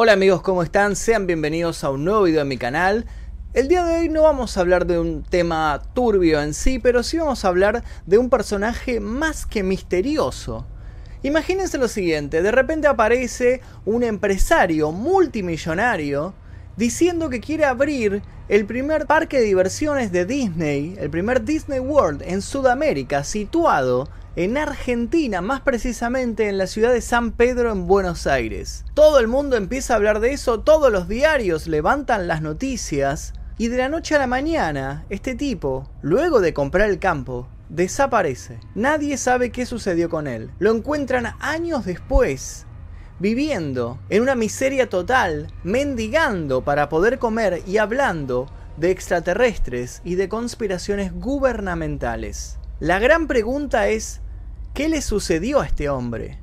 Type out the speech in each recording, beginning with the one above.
Hola amigos, ¿cómo están? Sean bienvenidos a un nuevo video en mi canal. El día de hoy no vamos a hablar de un tema turbio en sí, pero sí vamos a hablar de un personaje más que misterioso. Imagínense lo siguiente, de repente aparece un empresario multimillonario diciendo que quiere abrir el primer parque de diversiones de Disney, el primer Disney World en Sudamérica, situado en Argentina, más precisamente en la ciudad de San Pedro en Buenos Aires. Todo el mundo empieza a hablar de eso, todos los diarios levantan las noticias y de la noche a la mañana, este tipo, luego de comprar el campo, desaparece. Nadie sabe qué sucedió con él. Lo encuentran años después, viviendo en una miseria total, mendigando para poder comer y hablando de extraterrestres y de conspiraciones gubernamentales. La gran pregunta es, ¿Qué le sucedió a este hombre?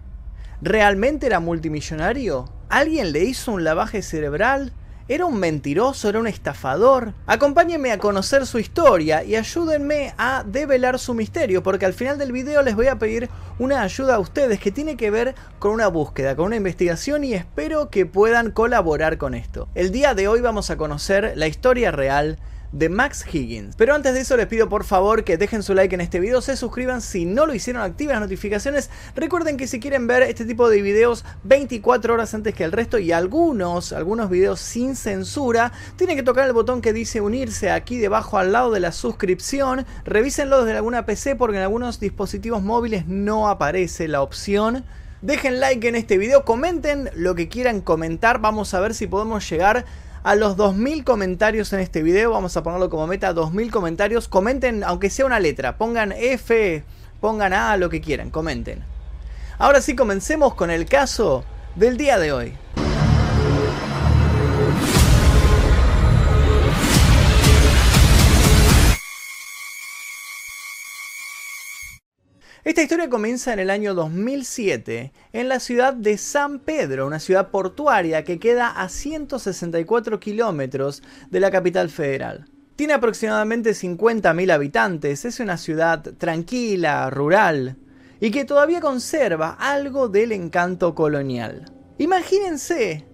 ¿Realmente era multimillonario? ¿Alguien le hizo un lavaje cerebral? ¿Era un mentiroso? ¿Era un estafador? Acompáñenme a conocer su historia y ayúdenme a develar su misterio, porque al final del video les voy a pedir una ayuda a ustedes que tiene que ver con una búsqueda, con una investigación y espero que puedan colaborar con esto. El día de hoy vamos a conocer la historia real de Max Higgins. Pero antes de eso les pido por favor que dejen su like en este video, se suscriban si no lo hicieron, activen las notificaciones. Recuerden que si quieren ver este tipo de videos 24 horas antes que el resto y algunos, algunos videos sin censura, tienen que tocar el botón que dice unirse aquí debajo al lado de la suscripción. Revísenlo desde alguna PC porque en algunos dispositivos móviles no aparece la opción. Dejen like en este video, comenten lo que quieran comentar, vamos a ver si podemos llegar a los 2000 comentarios en este video. Vamos a ponerlo como meta 2000 comentarios. Comenten, aunque sea una letra. Pongan F, pongan A, lo que quieran. Comenten. Ahora sí, comencemos con el caso del día de hoy. Esta historia comienza en el año 2007 en la ciudad de San Pedro, una ciudad portuaria que queda a 164 kilómetros de la capital federal. Tiene aproximadamente 50.000 habitantes, es una ciudad tranquila, rural, y que todavía conserva algo del encanto colonial. Imagínense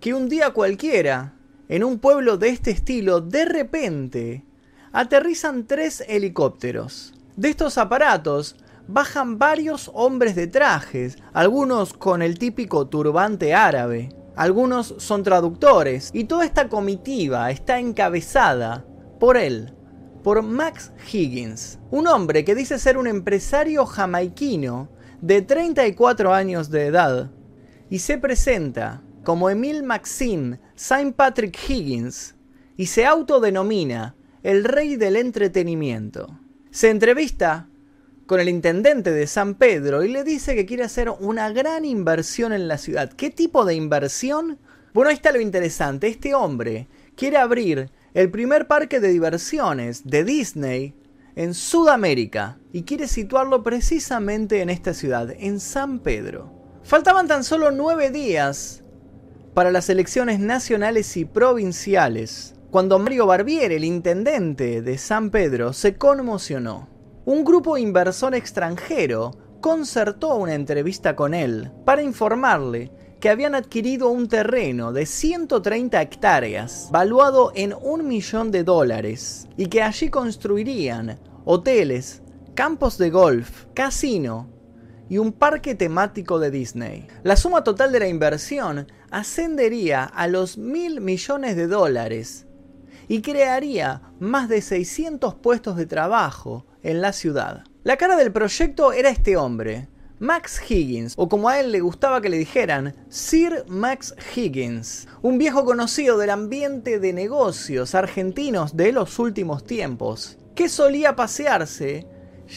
que un día cualquiera, en un pueblo de este estilo, de repente, aterrizan tres helicópteros. De estos aparatos bajan varios hombres de trajes, algunos con el típico turbante árabe, algunos son traductores, y toda esta comitiva está encabezada por él, por Max Higgins, un hombre que dice ser un empresario jamaiquino de 34 años de edad, y se presenta como Emil Maxine Saint Patrick Higgins, y se autodenomina el rey del entretenimiento. Se entrevista con el intendente de San Pedro y le dice que quiere hacer una gran inversión en la ciudad. ¿Qué tipo de inversión? Bueno, ahí está lo interesante. Este hombre quiere abrir el primer parque de diversiones de Disney en Sudamérica y quiere situarlo precisamente en esta ciudad, en San Pedro. Faltaban tan solo nueve días para las elecciones nacionales y provinciales, cuando Mario Barbier, el intendente de San Pedro, se conmocionó un grupo inversor extranjero concertó una entrevista con él para informarle que habían adquirido un terreno de 130 hectáreas, valuado en un millón de dólares, y que allí construirían hoteles, campos de golf, casino y un parque temático de Disney. La suma total de la inversión ascendería a los mil millones de dólares y crearía más de 600 puestos de trabajo en la ciudad. La cara del proyecto era este hombre, Max Higgins, o como a él le gustaba que le dijeran, Sir Max Higgins, un viejo conocido del ambiente de negocios argentinos de los últimos tiempos, que solía pasearse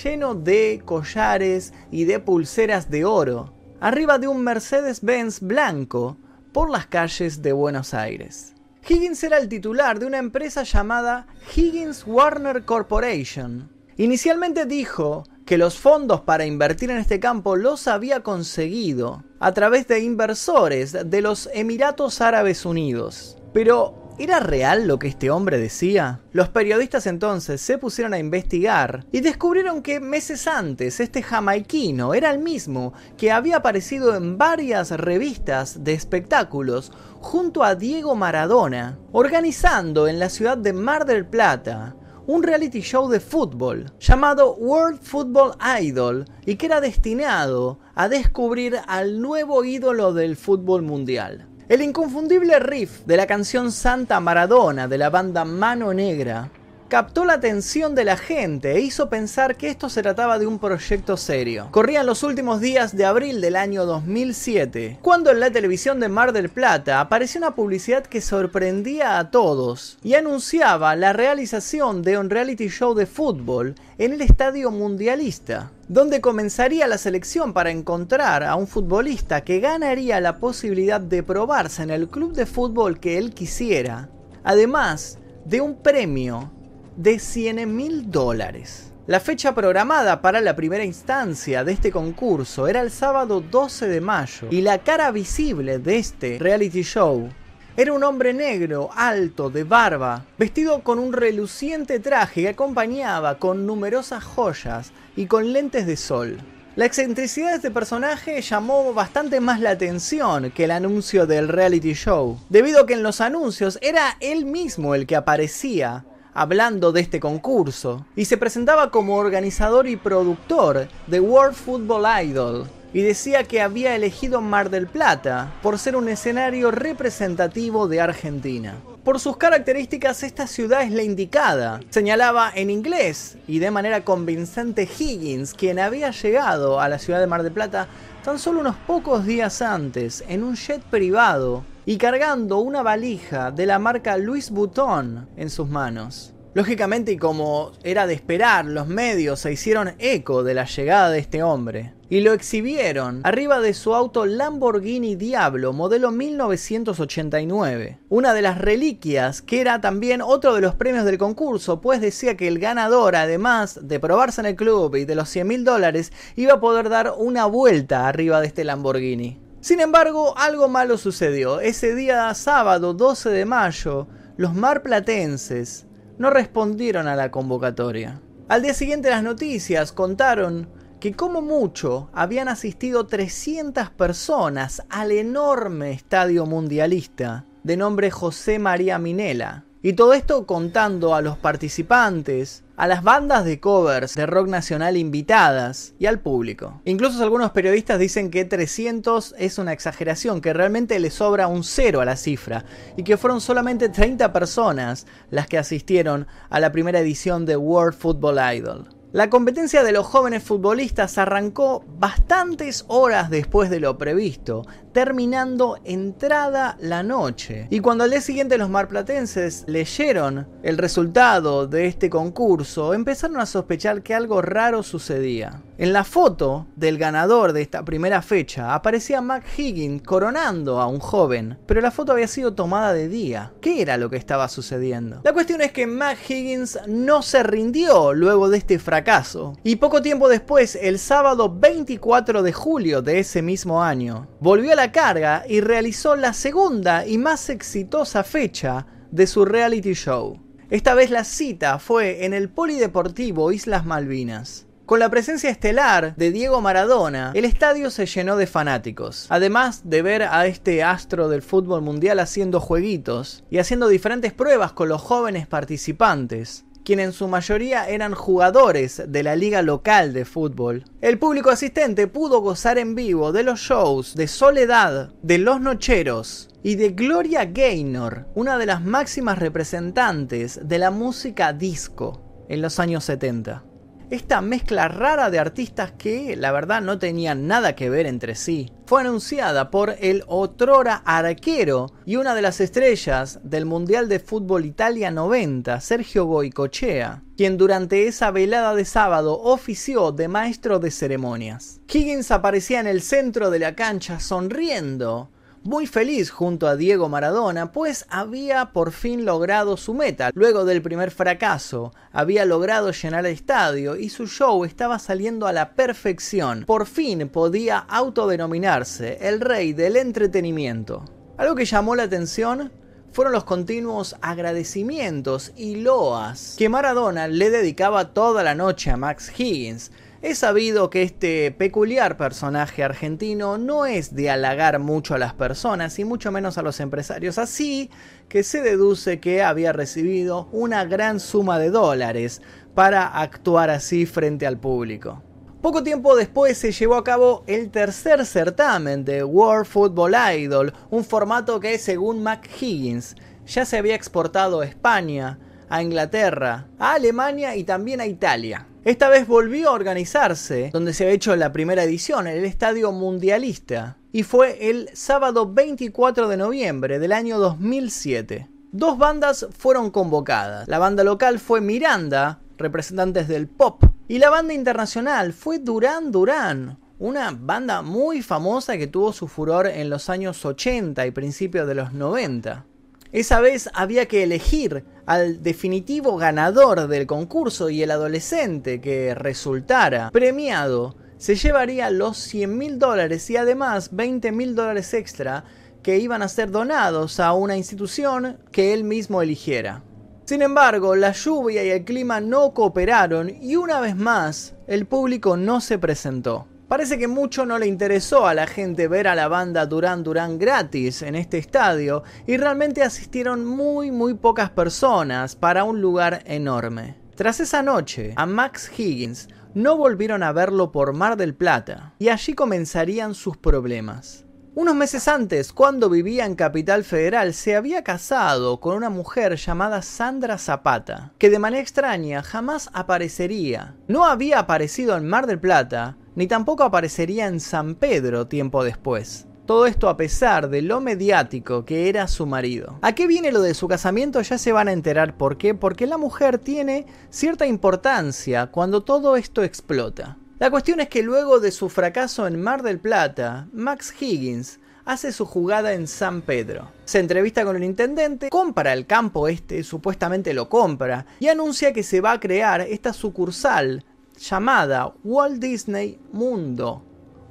lleno de collares y de pulseras de oro, arriba de un Mercedes-Benz blanco por las calles de Buenos Aires. Higgins era el titular de una empresa llamada Higgins Warner Corporation, Inicialmente dijo que los fondos para invertir en este campo los había conseguido a través de inversores de los Emiratos Árabes Unidos. Pero ¿Era real lo que este hombre decía? Los periodistas entonces se pusieron a investigar y descubrieron que meses antes este jamaiquino era el mismo que había aparecido en varias revistas de espectáculos junto a Diego Maradona, organizando en la ciudad de Mar del Plata un reality show de fútbol llamado World Football Idol y que era destinado a descubrir al nuevo ídolo del fútbol mundial. El inconfundible riff de la canción Santa Maradona de la banda Mano Negra captó la atención de la gente e hizo pensar que esto se trataba de un proyecto serio. Corrían los últimos días de abril del año 2007, cuando en la televisión de Mar del Plata apareció una publicidad que sorprendía a todos y anunciaba la realización de un reality show de fútbol en el Estadio Mundialista, donde comenzaría la selección para encontrar a un futbolista que ganaría la posibilidad de probarse en el club de fútbol que él quisiera, además de un premio de 100 mil dólares. La fecha programada para la primera instancia de este concurso era el sábado 12 de mayo y la cara visible de este reality show era un hombre negro, alto, de barba, vestido con un reluciente traje que acompañaba con numerosas joyas y con lentes de sol. La excentricidad de este personaje llamó bastante más la atención que el anuncio del reality show, debido a que en los anuncios era él mismo el que aparecía hablando de este concurso y se presentaba como organizador y productor de World Football Idol y decía que había elegido Mar del Plata por ser un escenario representativo de Argentina. Por sus características esta ciudad es la indicada, señalaba en inglés y de manera convincente Higgins, quien había llegado a la ciudad de Mar del Plata tan solo unos pocos días antes en un jet privado y cargando una valija de la marca Louis Vuitton en sus manos. Lógicamente y como era de esperar, los medios se hicieron eco de la llegada de este hombre y lo exhibieron arriba de su auto Lamborghini Diablo modelo 1989. Una de las reliquias que era también otro de los premios del concurso, pues decía que el ganador, además de probarse en el club y de los 100 mil dólares, iba a poder dar una vuelta arriba de este Lamborghini. Sin embargo, algo malo sucedió. Ese día sábado 12 de mayo, los marplatenses no respondieron a la convocatoria. Al día siguiente las noticias contaron que como mucho habían asistido 300 personas al enorme estadio mundialista de nombre José María Minela. Y todo esto contando a los participantes, a las bandas de covers de rock nacional invitadas y al público. Incluso algunos periodistas dicen que 300 es una exageración, que realmente le sobra un cero a la cifra y que fueron solamente 30 personas las que asistieron a la primera edición de World Football Idol. La competencia de los jóvenes futbolistas arrancó bastantes horas después de lo previsto, terminando entrada la noche. Y cuando al día siguiente los marplatenses leyeron el resultado de este concurso, empezaron a sospechar que algo raro sucedía. En la foto del ganador de esta primera fecha aparecía Mac Higgins coronando a un joven, pero la foto había sido tomada de día. ¿Qué era lo que estaba sucediendo? La cuestión es que Mac Higgins no se rindió luego de este fracaso, y poco tiempo después, el sábado 24 de julio de ese mismo año, volvió a la carga y realizó la segunda y más exitosa fecha de su reality show. Esta vez la cita fue en el Polideportivo Islas Malvinas. Con la presencia estelar de Diego Maradona, el estadio se llenó de fanáticos. Además de ver a este astro del fútbol mundial haciendo jueguitos y haciendo diferentes pruebas con los jóvenes participantes, quienes en su mayoría eran jugadores de la liga local de fútbol. El público asistente pudo gozar en vivo de los shows de Soledad, de Los Nocheros y de Gloria Gaynor, una de las máximas representantes de la música disco en los años 70 esta mezcla rara de artistas que la verdad no tenían nada que ver entre sí. Fue anunciada por el otrora arquero y una de las estrellas del Mundial de Fútbol Italia 90, Sergio Goicochea, quien durante esa velada de sábado ofició de maestro de ceremonias. Higgins aparecía en el centro de la cancha sonriendo muy feliz junto a Diego Maradona, pues había por fin logrado su meta. Luego del primer fracaso, había logrado llenar el estadio y su show estaba saliendo a la perfección. Por fin podía autodenominarse el rey del entretenimiento. Algo que llamó la atención fueron los continuos agradecimientos y loas que Maradona le dedicaba toda la noche a Max Higgins. Es sabido que este peculiar personaje argentino no es de halagar mucho a las personas y mucho menos a los empresarios, así que se deduce que había recibido una gran suma de dólares para actuar así frente al público. Poco tiempo después se llevó a cabo el tercer certamen de World Football Idol, un formato que según McHiggins ya se había exportado a España, a Inglaterra, a Alemania y también a Italia. Esta vez volvió a organizarse, donde se había hecho la primera edición, en el Estadio Mundialista, y fue el sábado 24 de noviembre del año 2007. Dos bandas fueron convocadas. La banda local fue Miranda, representantes del pop y la banda internacional fue Duran Duran, una banda muy famosa que tuvo su furor en los años 80 y principios de los 90. Esa vez había que elegir al definitivo ganador del concurso y el adolescente que resultara premiado se llevaría los 100 mil dólares y además 20 mil dólares extra que iban a ser donados a una institución que él mismo eligiera. Sin embargo, la lluvia y el clima no cooperaron y una vez más, el público no se presentó. Parece que mucho no le interesó a la gente ver a la banda Duran Duran gratis en este estadio y realmente asistieron muy muy pocas personas para un lugar enorme. Tras esa noche, a Max Higgins no volvieron a verlo por Mar del Plata y allí comenzarían sus problemas. Unos meses antes, cuando vivía en Capital Federal, se había casado con una mujer llamada Sandra Zapata, que de manera extraña jamás aparecería. No había aparecido en Mar del Plata, ni tampoco aparecería en San Pedro tiempo después. Todo esto a pesar de lo mediático que era su marido. ¿A qué viene lo de su casamiento? Ya se van a enterar por qué. Porque la mujer tiene cierta importancia cuando todo esto explota. La cuestión es que luego de su fracaso en Mar del Plata, Max Higgins hace su jugada en San Pedro. Se entrevista con el intendente, compra el campo este, supuestamente lo compra, y anuncia que se va a crear esta sucursal llamada Walt Disney Mundo.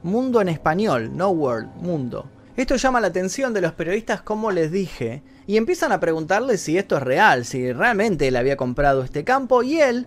Mundo en español, no World, Mundo. Esto llama la atención de los periodistas, como les dije, y empiezan a preguntarle si esto es real, si realmente él había comprado este campo, y él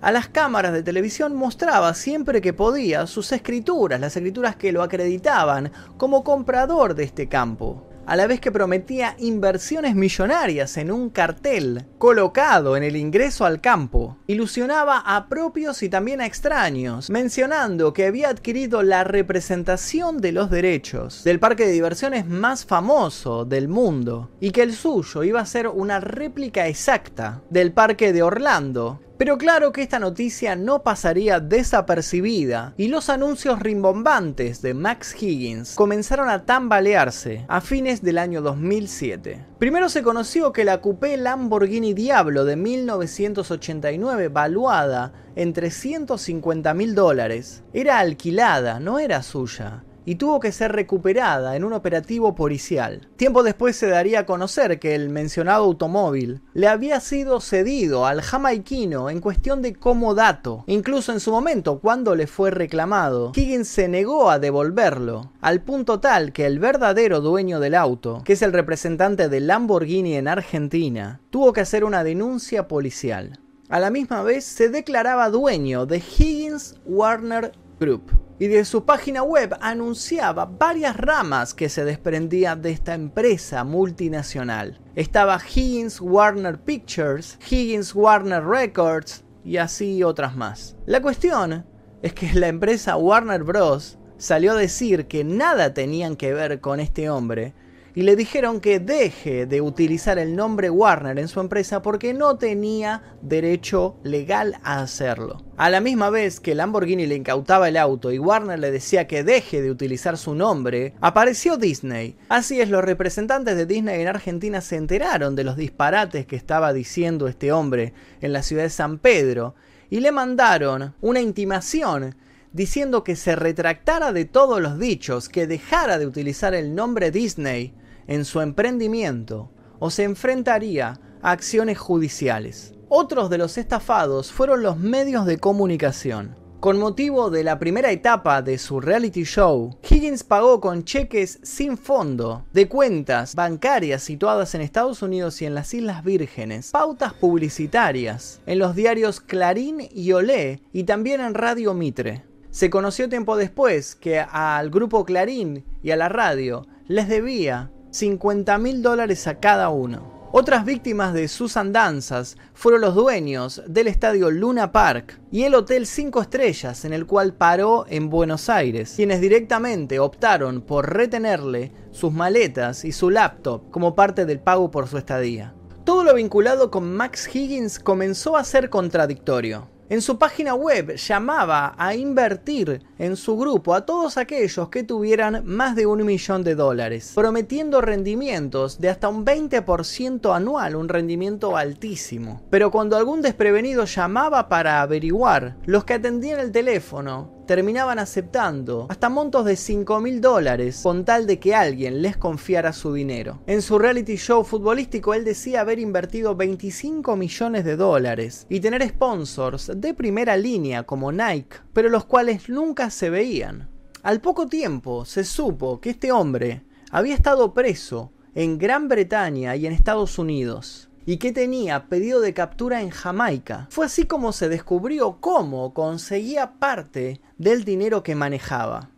a las cámaras de televisión mostraba siempre que podía sus escrituras, las escrituras que lo acreditaban como comprador de este campo, a la vez que prometía inversiones millonarias en un cartel colocado en el ingreso al campo. Ilusionaba a propios y también a extraños, mencionando que había adquirido la representación de los derechos del parque de diversiones más famoso del mundo y que el suyo iba a ser una réplica exacta del parque de Orlando, pero claro que esta noticia no pasaría desapercibida y los anuncios rimbombantes de Max Higgins comenzaron a tambalearse a fines del año 2007. Primero se conoció que la coupé Lamborghini Diablo de 1989, valuada en 350 mil dólares, era alquilada, no era suya y tuvo que ser recuperada en un operativo policial. Tiempo después se daría a conocer que el mencionado automóvil le había sido cedido al jamaiquino en cuestión de comodato. Incluso en su momento, cuando le fue reclamado, Higgins se negó a devolverlo, al punto tal que el verdadero dueño del auto, que es el representante de Lamborghini en Argentina, tuvo que hacer una denuncia policial. A la misma vez se declaraba dueño de Higgins Warner Group y de su página web anunciaba varias ramas que se desprendían de esta empresa multinacional. Estaba Higgins Warner Pictures, Higgins Warner Records y así otras más. La cuestión es que la empresa Warner Bros. salió a decir que nada tenían que ver con este hombre y le dijeron que deje de utilizar el nombre Warner en su empresa porque no tenía derecho legal a hacerlo. A la misma vez que Lamborghini le incautaba el auto y Warner le decía que deje de utilizar su nombre, apareció Disney. Así es, los representantes de Disney en Argentina se enteraron de los disparates que estaba diciendo este hombre en la ciudad de San Pedro y le mandaron una intimación diciendo que se retractara de todos los dichos, que dejara de utilizar el nombre Disney en su emprendimiento o se enfrentaría a acciones judiciales. Otros de los estafados fueron los medios de comunicación. Con motivo de la primera etapa de su reality show, Higgins pagó con cheques sin fondo de cuentas bancarias situadas en Estados Unidos y en las Islas Vírgenes, pautas publicitarias en los diarios Clarín y Olé y también en Radio Mitre. Se conoció tiempo después que al grupo Clarín y a la radio les debía 50 mil dólares a cada uno. Otras víctimas de sus andanzas fueron los dueños del estadio Luna Park y el Hotel 5 Estrellas en el cual paró en Buenos Aires, quienes directamente optaron por retenerle sus maletas y su laptop como parte del pago por su estadía. Todo lo vinculado con Max Higgins comenzó a ser contradictorio. En su página web llamaba a invertir en su grupo a todos aquellos que tuvieran más de un millón de dólares, prometiendo rendimientos de hasta un 20% anual, un rendimiento altísimo. Pero cuando algún desprevenido llamaba para averiguar, los que atendían el teléfono terminaban aceptando hasta montos de 5 mil dólares con tal de que alguien les confiara su dinero. En su reality show futbolístico él decía haber invertido 25 millones de dólares y tener sponsors de primera línea como Nike, pero los cuales nunca se veían. Al poco tiempo se supo que este hombre había estado preso en Gran Bretaña y en Estados Unidos y que tenía pedido de captura en Jamaica. Fue así como se descubrió cómo conseguía parte del dinero que manejaba.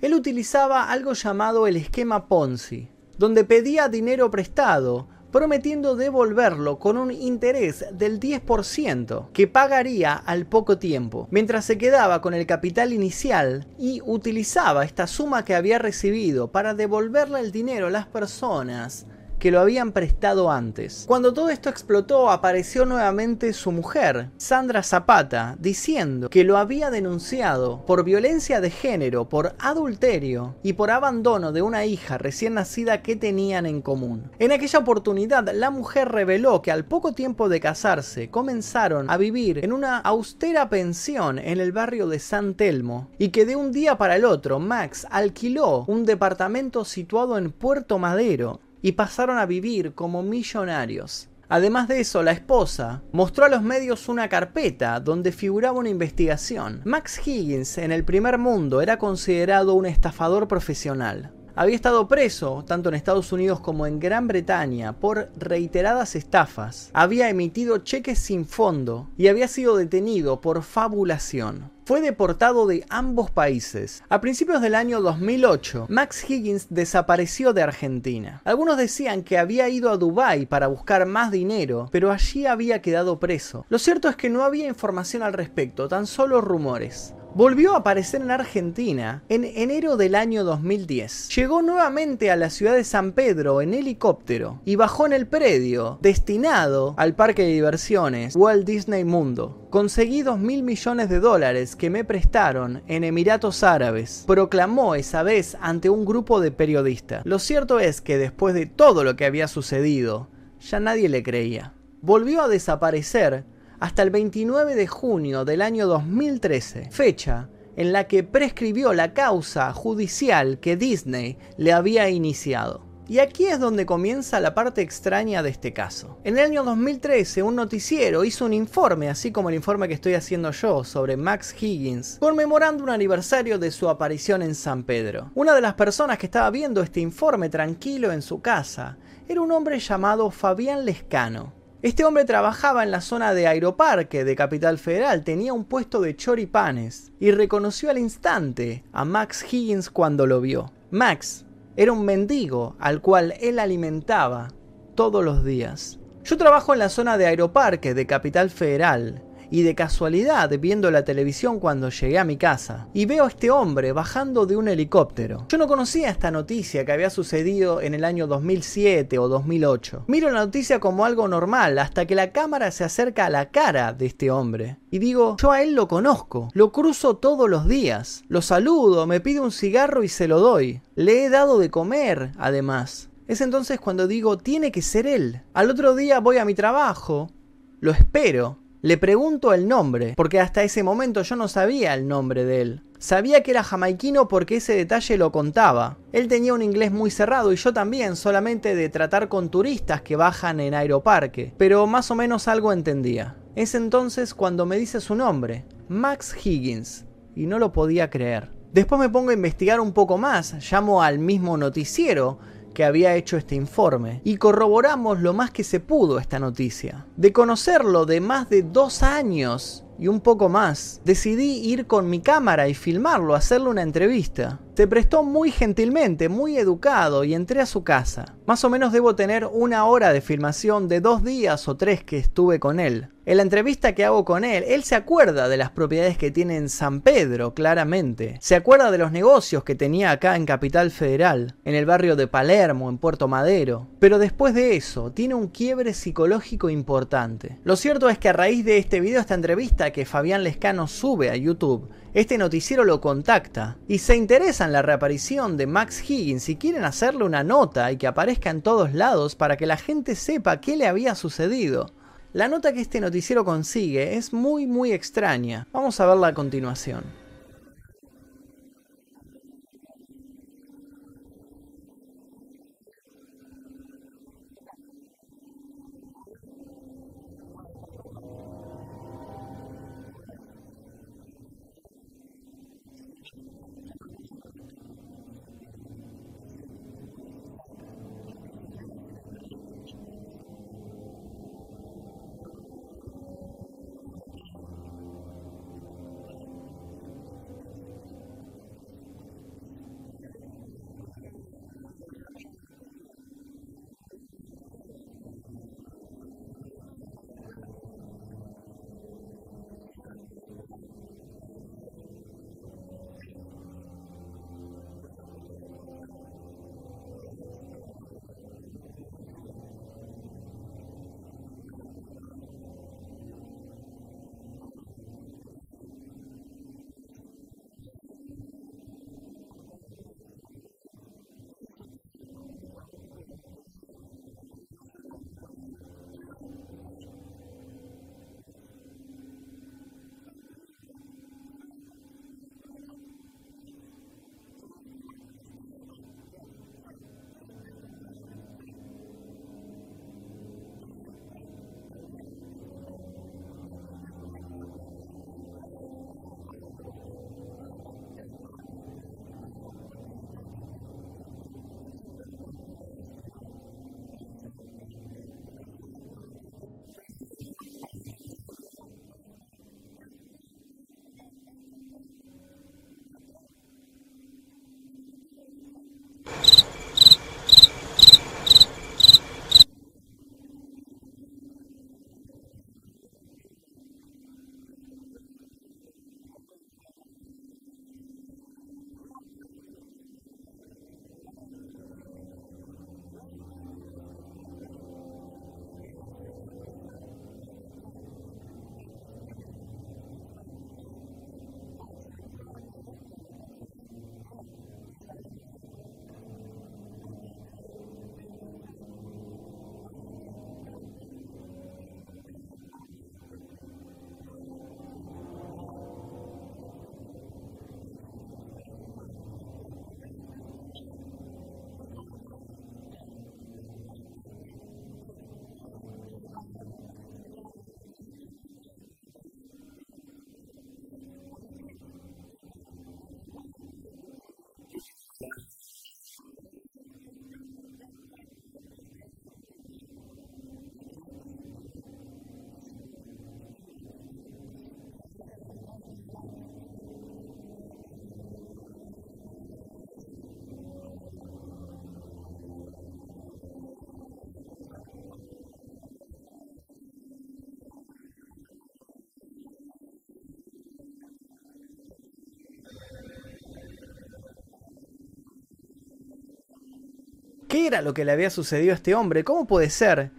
Él utilizaba algo llamado el esquema Ponzi, donde pedía dinero prestado, prometiendo devolverlo con un interés del 10% que pagaría al poco tiempo, mientras se quedaba con el capital inicial y utilizaba esta suma que había recibido para devolverle el dinero a las personas que lo habían prestado antes. Cuando todo esto explotó, apareció nuevamente su mujer, Sandra Zapata, diciendo que lo había denunciado por violencia de género, por adulterio y por abandono de una hija recién nacida que tenían en común. En aquella oportunidad, la mujer reveló que al poco tiempo de casarse comenzaron a vivir en una austera pensión en el barrio de San Telmo y que de un día para el otro Max alquiló un departamento situado en Puerto Madero y pasaron a vivir como millonarios. Además de eso, la esposa mostró a los medios una carpeta donde figuraba una investigación. Max Higgins en el primer mundo era considerado un estafador profesional. Había estado preso tanto en Estados Unidos como en Gran Bretaña por reiteradas estafas. Había emitido cheques sin fondo y había sido detenido por fabulación fue deportado de ambos países. A principios del año 2008, Max Higgins desapareció de Argentina. Algunos decían que había ido a Dubái para buscar más dinero, pero allí había quedado preso. Lo cierto es que no había información al respecto, tan solo rumores volvió a aparecer en Argentina en enero del año 2010. Llegó nuevamente a la ciudad de San Pedro en helicóptero y bajó en el predio destinado al parque de diversiones Walt Disney Mundo. Conseguí dos mil millones de dólares que me prestaron en Emiratos Árabes, proclamó esa vez ante un grupo de periodistas. Lo cierto es que después de todo lo que había sucedido, ya nadie le creía. Volvió a desaparecer hasta el 29 de junio del año 2013, fecha en la que prescribió la causa judicial que Disney le había iniciado. Y aquí es donde comienza la parte extraña de este caso. En el año 2013, un noticiero hizo un informe, así como el informe que estoy haciendo yo, sobre Max Higgins, conmemorando un aniversario de su aparición en San Pedro. Una de las personas que estaba viendo este informe tranquilo en su casa era un hombre llamado Fabián Lescano. Este hombre trabajaba en la zona de Aeroparque de Capital Federal, tenía un puesto de choripanes y reconoció al instante a Max Higgins cuando lo vio. Max era un mendigo al cual él alimentaba todos los días. Yo trabajo en la zona de Aeroparque de Capital Federal y de casualidad viendo la televisión cuando llegué a mi casa y veo a este hombre bajando de un helicóptero. Yo no conocía esta noticia que había sucedido en el año 2007 o 2008. Miro la noticia como algo normal hasta que la cámara se acerca a la cara de este hombre. Y digo, yo a él lo conozco, lo cruzo todos los días, lo saludo, me pide un cigarro y se lo doy. Le he dado de comer, además. Es entonces cuando digo, tiene que ser él. Al otro día voy a mi trabajo, lo espero, le pregunto el nombre, porque hasta ese momento yo no sabía el nombre de él. Sabía que era jamaiquino porque ese detalle lo contaba. Él tenía un inglés muy cerrado y yo también, solamente de tratar con turistas que bajan en Aeroparque, pero más o menos algo entendía. Es entonces cuando me dice su nombre, Max Higgins. y no lo podía creer. Después me pongo a investigar un poco más, llamo al mismo noticiero que había hecho este informe y corroboramos lo más que se pudo esta noticia. De conocerlo de más de dos años y un poco más, decidí ir con mi cámara y filmarlo, hacerle una entrevista. Se prestó muy gentilmente, muy educado y entré a su casa. Más o menos debo tener una hora de filmación de dos días o tres que estuve con él. En la entrevista que hago con él, él se acuerda de las propiedades que tiene en San Pedro, claramente. Se acuerda de los negocios que tenía acá en Capital Federal, en el barrio de Palermo, en Puerto Madero. Pero después de eso, tiene un quiebre psicológico importante. Lo cierto es que a raíz de este video, esta entrevista que Fabián Lescano sube a YouTube, este noticiero lo contacta y se interesa en la reaparición de Max Higgins y quieren hacerle una nota y que aparezca en todos lados para que la gente sepa qué le había sucedido. La nota que este noticiero consigue es muy muy extraña. Vamos a verla a continuación. ¿Qué era lo que le había sucedido a este hombre? ¿Cómo puede ser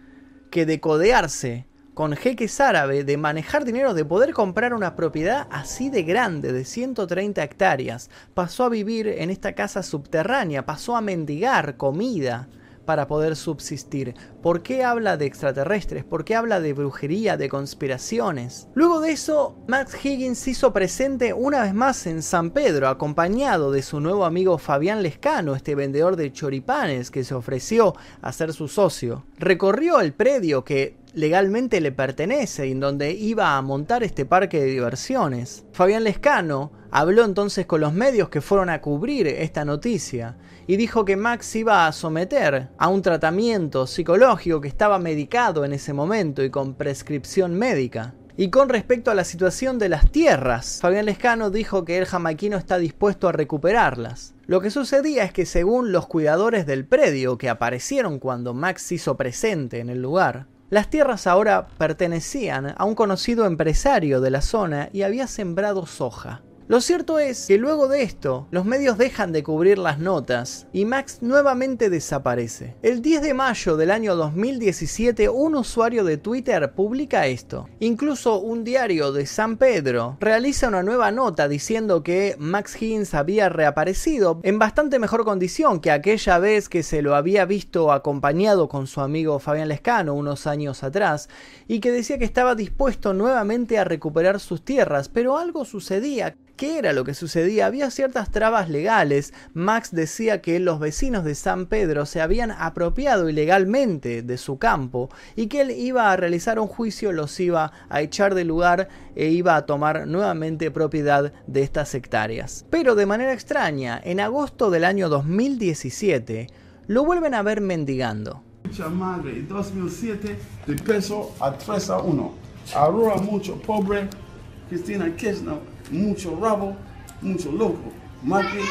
que de codearse con jeques árabes, de manejar dinero, de poder comprar una propiedad así de grande, de 130 hectáreas, pasó a vivir en esta casa subterránea, pasó a mendigar comida, para poder subsistir? ¿Por qué habla de extraterrestres? ¿Por qué habla de brujería, de conspiraciones? Luego de eso, Max Higgins se hizo presente una vez más en San Pedro, acompañado de su nuevo amigo Fabián Lescano, este vendedor de choripanes que se ofreció a ser su socio. Recorrió el predio que legalmente le pertenece y en donde iba a montar este parque de diversiones. Fabián Lescano habló entonces con los medios que fueron a cubrir esta noticia y dijo que Max iba a someter a un tratamiento psicológico que estaba medicado en ese momento y con prescripción médica. Y con respecto a la situación de las tierras, Fabián Lescano dijo que el jamaiquino está dispuesto a recuperarlas. Lo que sucedía es que según los cuidadores del predio que aparecieron cuando Max hizo presente en el lugar, las tierras ahora pertenecían a un conocido empresario de la zona y había sembrado soja. Lo cierto es que luego de esto, los medios dejan de cubrir las notas y Max nuevamente desaparece. El 10 de mayo del año 2017, un usuario de Twitter publica esto. Incluso un diario de San Pedro realiza una nueva nota diciendo que Max Higgins había reaparecido en bastante mejor condición que aquella vez que se lo había visto acompañado con su amigo Fabián Lescano unos años atrás y que decía que estaba dispuesto nuevamente a recuperar sus tierras, pero algo sucedía ¿Qué era lo que sucedía? Había ciertas trabas legales. Max decía que los vecinos de San Pedro se habían apropiado ilegalmente de su campo y que él iba a realizar un juicio, los iba a echar del lugar e iba a tomar nuevamente propiedad de estas hectáreas. Pero de manera extraña, en agosto del año 2017, lo vuelven a ver mendigando. Madre, 2007, de peso a 3 a 1. Aurora mucho pobre, Cristina Kirchner mucho rabo, mucho loco. Macri,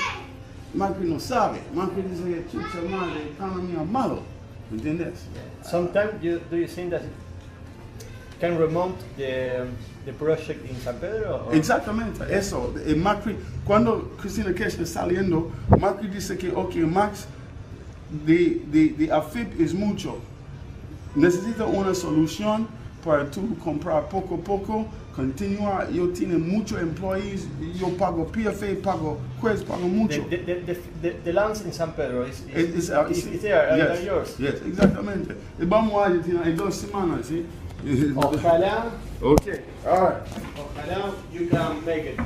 Macri no sabe. Macri dice que chucha madre, economía malo. ¿Me entiendes? Sometimes you, do you think that can remonte the, the project in San Pedro? Or? Exactamente, eso. Eh, Macri, cuando Cristina Kirchner saliendo, Macri dice que, ok, Max, the, the, the AFIP es mucho. Necesito una solución para tú comprar poco a poco continua, yo tengo muchos employees, yo pago PFA, pago Quest, pago mucho. The, the, the, the, lands in San Pedro is, is, is, uh, is, is there, yes, are yours? Yes, exactamente. Vamos a Argentina en dos semanas, ¿sí? Ojalá. Okay, all right. Ojalá you can make it.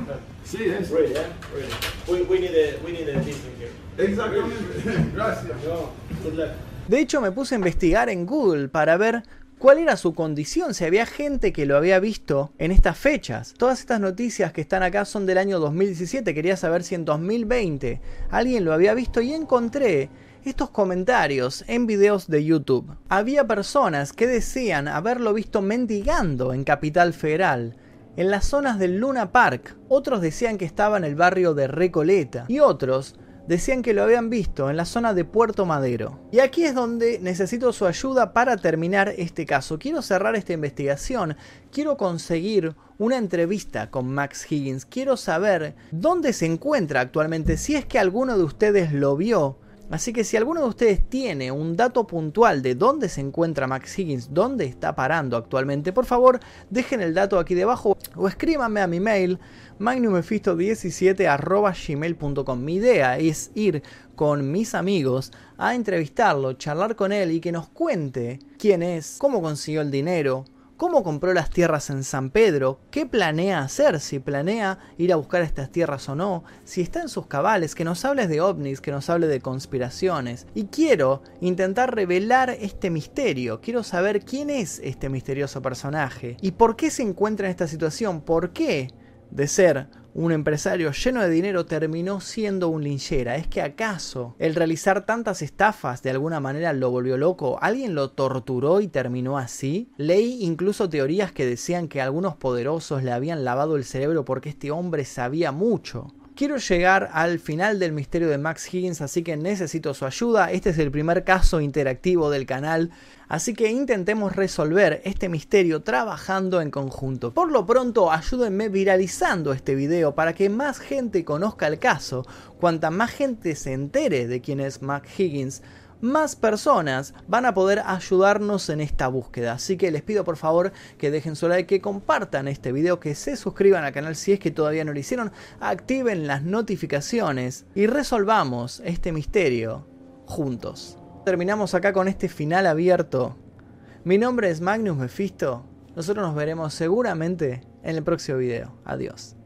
Sí, es. Really, yeah? Really. We, we need a, we need a here. Exactamente. Gracias. No, good luck. De hecho, me puse a investigar en Google para ver cuál era su condición, si había gente que lo había visto en estas fechas. Todas estas noticias que están acá son del año 2017, quería saber si en 2020 alguien lo había visto y encontré estos comentarios en videos de YouTube. Había personas que decían haberlo visto mendigando en Capital Federal, en las zonas del Luna Park. Otros decían que estaba en el barrio de Recoleta y otros decían que lo habían visto en la zona de Puerto Madero. Y aquí es donde necesito su ayuda para terminar este caso. Quiero cerrar esta investigación, quiero conseguir una entrevista con Max Higgins, quiero saber dónde se encuentra actualmente, si es que alguno de ustedes lo vio Así que si alguno de ustedes tiene un dato puntual de dónde se encuentra Max Higgins, dónde está parando actualmente, por favor dejen el dato aquí debajo o escríbanme a mi mail magnumefisto17 Mi idea es ir con mis amigos a entrevistarlo, charlar con él y que nos cuente quién es, cómo consiguió el dinero, cómo compró las tierras en San Pedro, qué planea hacer, si planea ir a buscar estas tierras o no, si está en sus cabales, que nos hables de ovnis, que nos hable de conspiraciones. Y quiero intentar revelar este misterio, quiero saber quién es este misterioso personaje. Y por qué se encuentra en esta situación, por qué de ser un empresario lleno de dinero terminó siendo un linchera. ¿Es que acaso el realizar tantas estafas de alguna manera lo volvió loco? ¿Alguien lo torturó y terminó así? Leí incluso teorías que decían que algunos poderosos le habían lavado el cerebro porque este hombre sabía mucho. Quiero llegar al final del misterio de Max Higgins, así que necesito su ayuda. Este es el primer caso interactivo del canal, así que intentemos resolver este misterio trabajando en conjunto. Por lo pronto, ayúdenme viralizando este video para que más gente conozca el caso. Cuanta más gente se entere de quién es Max Higgins, más personas van a poder ayudarnos en esta búsqueda. Así que les pido por favor que dejen su like, que compartan este video, que se suscriban al canal si es que todavía no lo hicieron, activen las notificaciones y resolvamos este misterio juntos. Terminamos acá con este final abierto. Mi nombre es Magnus Mephisto. Nosotros nos veremos seguramente en el próximo video. Adiós.